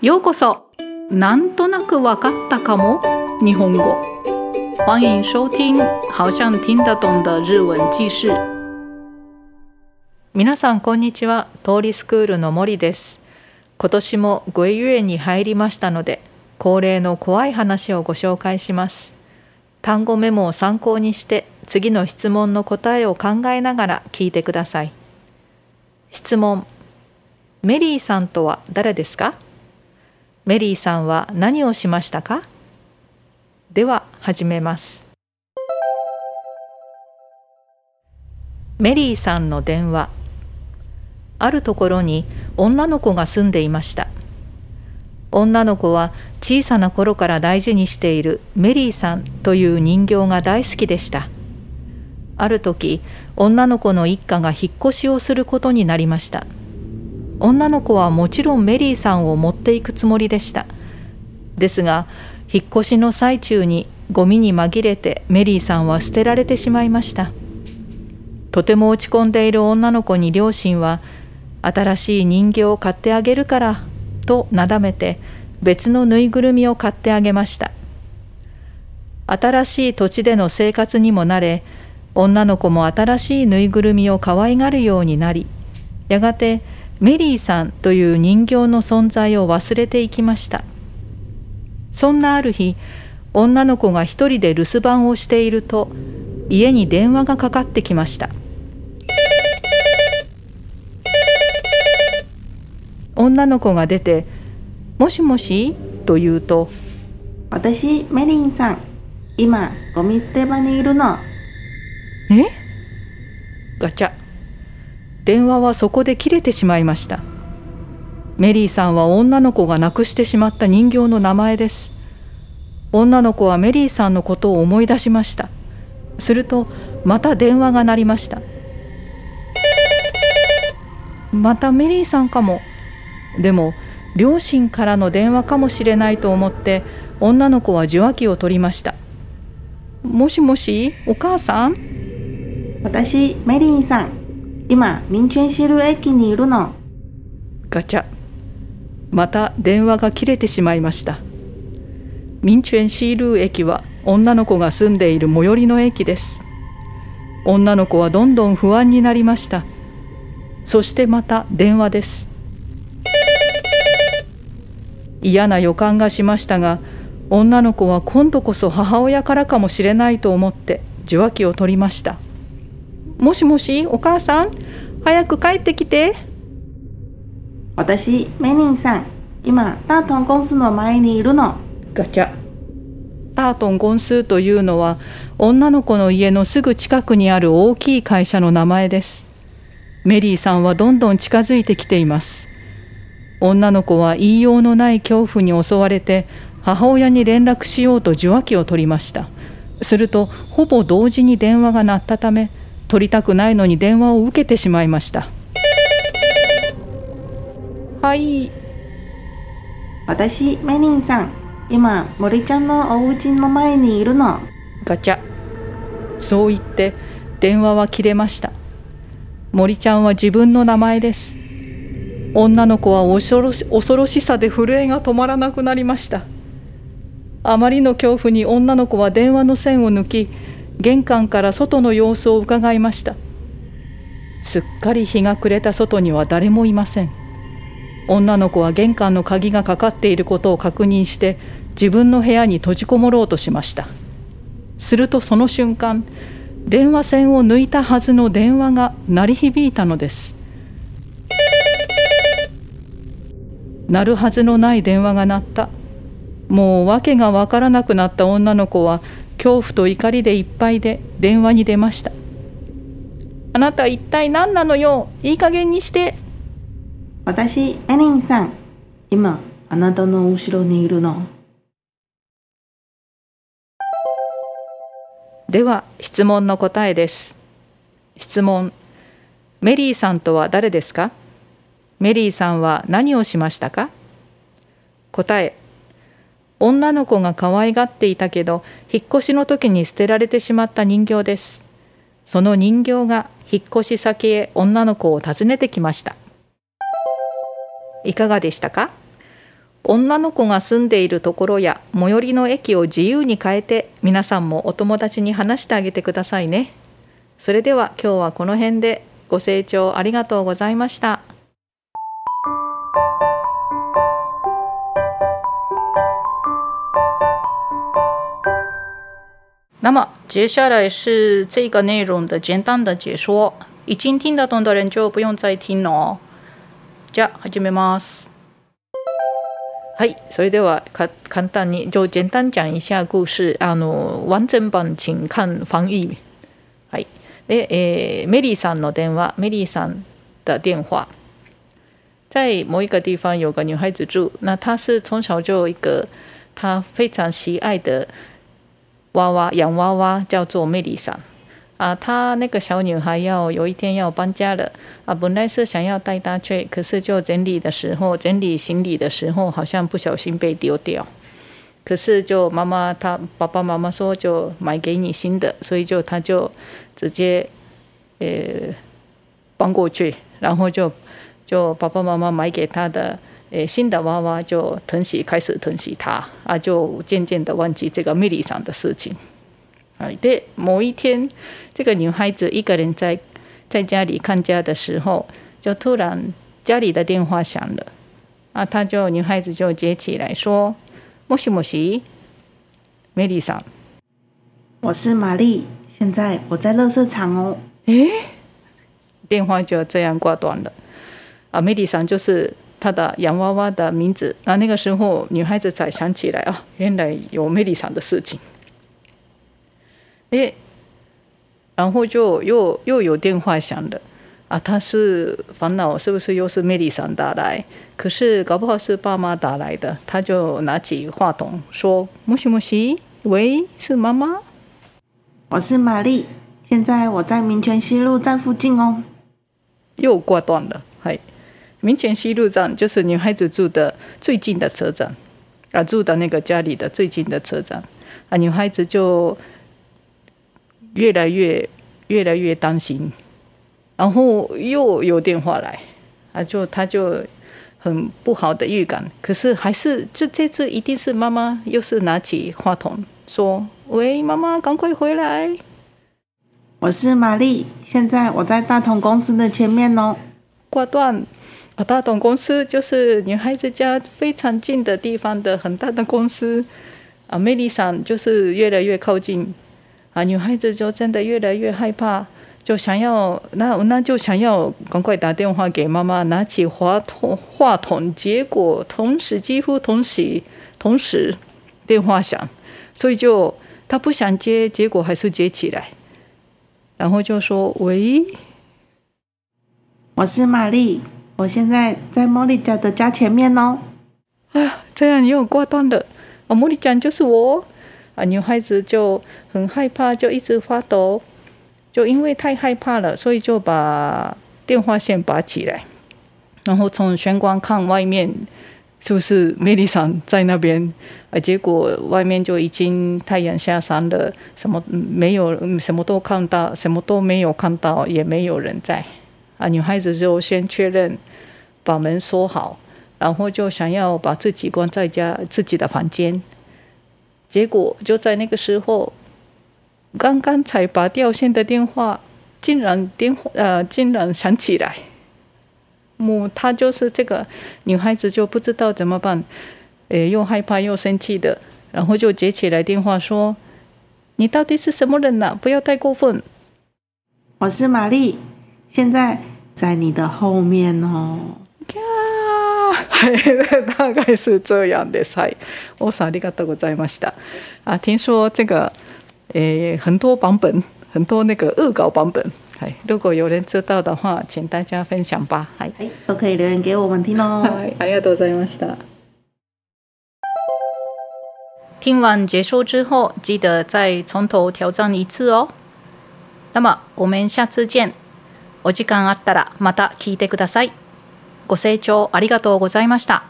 ようこそ。なんとなくわかったかも。日本語。欢迎收听好像听得懂的日文記事。皆さんこんにちは。通りスクールの森です。今年もごゆえに入りましたので恒例の怖い話をご紹介します。単語メモを参考にして次の質問の答えを考えながら聞いてください。質問。メリーさんとは誰ですか？メリーさんは何をしましたか？では始めます。メリーさんの電話。あるところに女の子が住んでいました。女の子は小さな頃から大事にしているメリーさんという人形が大好きでした。ある時女の子の一家が引っ越しをすることになりました。女の子はもちろんメリーさんを持っていくつもりでした。ですが引っ越しの最中にゴミに紛れてメリーさんは捨てられてしまいました。とても落ち込んでいる女の子に両親は新しい人形を買ってあげるからとなだめて別のぬいぐるみを買ってあげました。新しい土地での生活にも慣れ女の子も新しいぬいぐるみを可愛がるようになりやがてメリーさんという人形の存在を忘れていきました。そんなある日女の子が一人で留守番をしていると家に電話がかかってきました。女の子が出て「もしもし?」と言うと「私メリンさん今ゴミ捨て場にいるの」えガチャ電話はそこで切れてしまいました。メリーさんは女の子が亡くしてしまった人形の名前です。女の子はメリーさんのことを思い出しました。するとまた電話が鳴りました。またメリーさんかも。でも両親からの電話かもしれないと思って女の子は受話器を取りました。もしもしお母さん？私メリーさん。今民権シル駅にいるの。ガチャ。また電話が切れてしまいました。民権シール駅は女の子が住んでいる最寄りの駅です。女の子はどんどん不安になりました。そしてまた電話です。嫌な予感がしましたが女の子は今度こそ母親からかもしれないと思って受話器を取りました。もしもしお母さん早く帰ってきて。私メニンさん今タートン公司の前にいるの。ガチャ。タートン公司というのは女の子の家のすぐ近くにある大きい会社の名前です。メリーさんはどんどん近づいてきています。女の子は言いようのない恐怖に襲われて母親に連絡しようと受話器を取りました。するとほぼ同時に電話が鳴ったため取りたくないのに電話を受けてしまいました。はい。私メニンさん。今森ちゃんのお家の前にいるの。ガチャ。そう言って電話は切れました。森ちゃんは自分の名前です。女の子は恐ろし恐ろしさで震えが止まらなくなりました。あまりの恐怖に女の子は電話の線を抜き玄関から外の様子を伺いました。すっかり日が暮れた外には誰もいません。女の子は玄関の鍵がかかっていることを確認して自分の部屋に閉じこもろうとしました。するとその瞬間電話線を抜いたはずの電話が鳴り響いたのです。鳴るはずのない電話が鳴った。もう訳がわからなくなった女の子は恐怖と怒りでいっぱいで電話に出ました。あなた一体何なのよ？いい加減にして。私エリンさん。今あなたの後ろにいるの。では質問の答えです。質問。メリーさんとは誰ですか？メリーさんは何をしましたか？答え女の子が可愛がっていたけど引っ越しの時に捨てられてしまった人形ですその人形が引っ越し先へ女の子を訪ねてきましたいかがでしたか？女の子が住んでいるところや最寄りの駅を自由に変えて皆さんもお友達に話してあげてくださいね。それでは今日はこの辺でご清聴ありがとうございました。那么接下来是这个内容的简单的解说，已经听得懂的人就不用再听了哦。じゃあ始めます。はい、それではか簡単に就简单讲一下故事。あの完整版请看翻译。はい。で、えー、メリーさんの電話，メリーさん的電話。在某一个地方有个女孩子住，那她是从小就有一个她非常喜爱的 娃娃，洋娃娃叫做メリーさん。啊，她那个小女孩要有一天要搬家了啊，本来是想要带她去，可是就整理的时候，整理行李的时候，好像不小心被丢掉。可是就妈妈她爸爸妈妈说就买给你新的，所以就她就直接呃搬过去，然后就就爸爸妈妈买给她的 呃新的娃娃就疼惜开始疼惜他啊，就渐渐的忘记这个魅力上的事情。啊，对，某一天，这个女孩子一个人在在家里看家的时候，就突然家里的电话响了，啊，她就女孩子就接起来说：“莫西莫西，美丽桑，我是玛丽，现在我在乐色场哦。”诶，电话就这样挂断了。啊，美丽桑就是她的洋娃娃的名字。那那个时候，女孩子才想起来啊，原来有美丽桑的事情。诶，然后就又又有电话响了，啊，他是烦恼是不是又是魅力桑打来？可是搞不好是爸妈打来的，他就拿起话筒说：“莫西莫西，喂，是妈妈，我是玛丽，现在我在民权西路站附近哦。”又挂断了，嗨，民权西路站就是女孩子住的最近的车站，啊，住的那个家里的最近的车站，啊，女孩子就。越来越越来越担心，然后又有电话来，啊，就她就很不好的预感。可是还是这这次一定是妈妈，又是拿起话筒说：“喂，妈妈，赶快回来！我是玛丽，现在我在大同公司的前面哦。”挂断啊！大董公司就是女孩子家非常近的地方的很大的公司啊。魅力上就是越来越靠近。啊，女孩子就真的越来越害怕，就想要那那就想要赶快打电话给妈妈，拿起话筒话筒，结果同时几乎同时同时电话响，所以就他不想接，结果还是接起来，然后就说：“喂，我是玛丽，我现在在茉莉家的家前面哦。”啊，这样又挂断了。哦，茉莉讲就是我。啊，女孩子就很害怕，就一直发抖，就因为太害怕了，所以就把电话线拔起来，然后从玄关看外面是不是梅丽桑在那边。啊，结果外面就已经太阳下山了，什么没有，什么都看到，什么都没有看到，也没有人在。啊，女孩子就先确认，把门锁好，然后就想要把自己关在家自己的房间。结果就在那个时候，刚刚才拔掉线的电话，竟然电话呃竟然响起来。母她就是这个女孩子就不知道怎么办，诶又害怕又生气的，然后就接起来电话说：“你到底是什么人呢？不要太过分。”我是玛丽，现在在你的后面哦。大概是这样的。はい、おさありがとうございました。啊，听说这个，诶，很多版本，很多那个恶搞版本。はい、如果有人知道的话，请大家分享吧。はい、都可以留言给我们听哦。はい、ありがとうございました。听完结束之后，记得再从头挑战一次哦。那么我们下次见。お時間あったらまた聞いてください。ご清聴ありがとうございました。